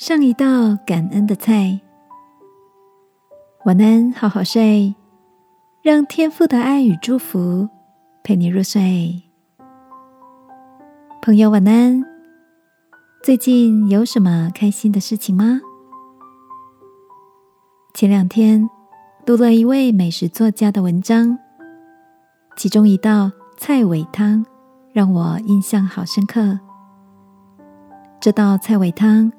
上一道感恩的菜。晚安，好好睡，让天父的爱与祝福陪你入睡。朋友，晚安。最近有什么开心的事情吗？前两天读了一位美食作家的文章，其中一道菜尾汤让我印象好深刻。这道菜尾汤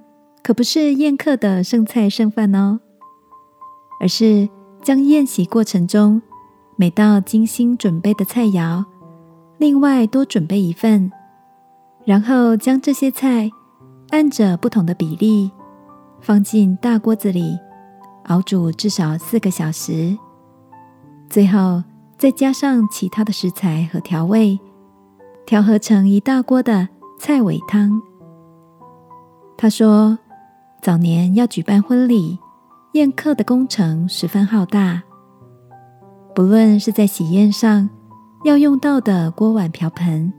可不是宴客的剩菜剩饭哦，而是将宴席过程中每道精心准备的菜肴，另外多准备一份，然后将这些菜按着不同的比例放进大锅子里熬煮至少四个小时，最后再加上其他的食材和调味，调和成一大锅的菜尾汤。他说：“早年要举办婚礼宴客的工程十分浩大，不论是在喜宴上要用到的锅碗瓢盆，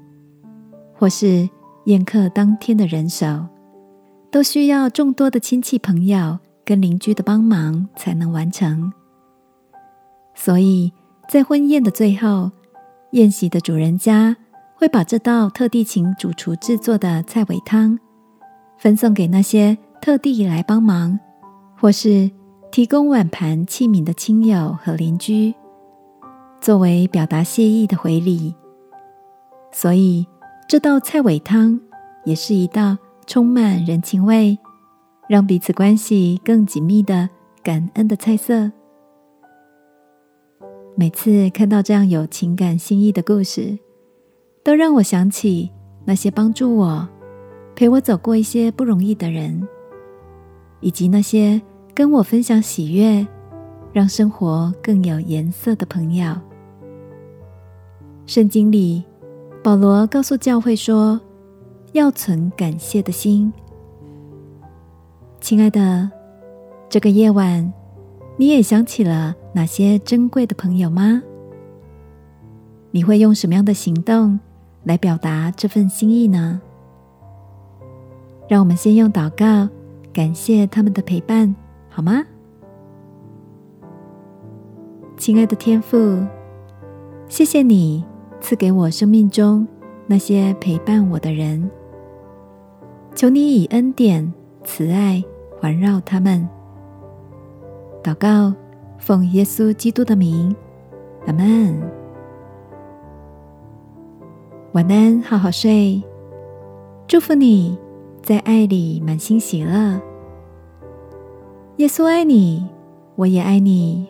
或是宴客当天的人手，都需要众多的亲戚朋友跟邻居的帮忙才能完成。所以在婚宴的最后，宴席的主人家会把这道特地请主厨制作的菜尾汤。”分送给那些特地来帮忙，或是提供碗盘器皿的亲友和邻居，作为表达谢意的回礼。所以，这道菜尾汤也是一道充满人情味，让彼此关系更紧密的感恩的菜色。每次看到这样有情感心意的故事，都让我想起那些帮助我。陪我走过一些不容易的人，以及那些跟我分享喜悦、让生活更有颜色的朋友。圣经里，保罗告诉教会说：“要存感谢的心。”亲爱的，这个夜晚，你也想起了哪些珍贵的朋友吗？你会用什么样的行动来表达这份心意呢？让我们先用祷告感谢他们的陪伴，好吗？亲爱的天父，谢谢你赐给我生命中那些陪伴我的人，求你以恩典、慈爱环绕他们。祷告，奉耶稣基督的名，阿门。晚安，好好睡，祝福你。在爱里满心喜乐，耶稣爱你，我也爱你。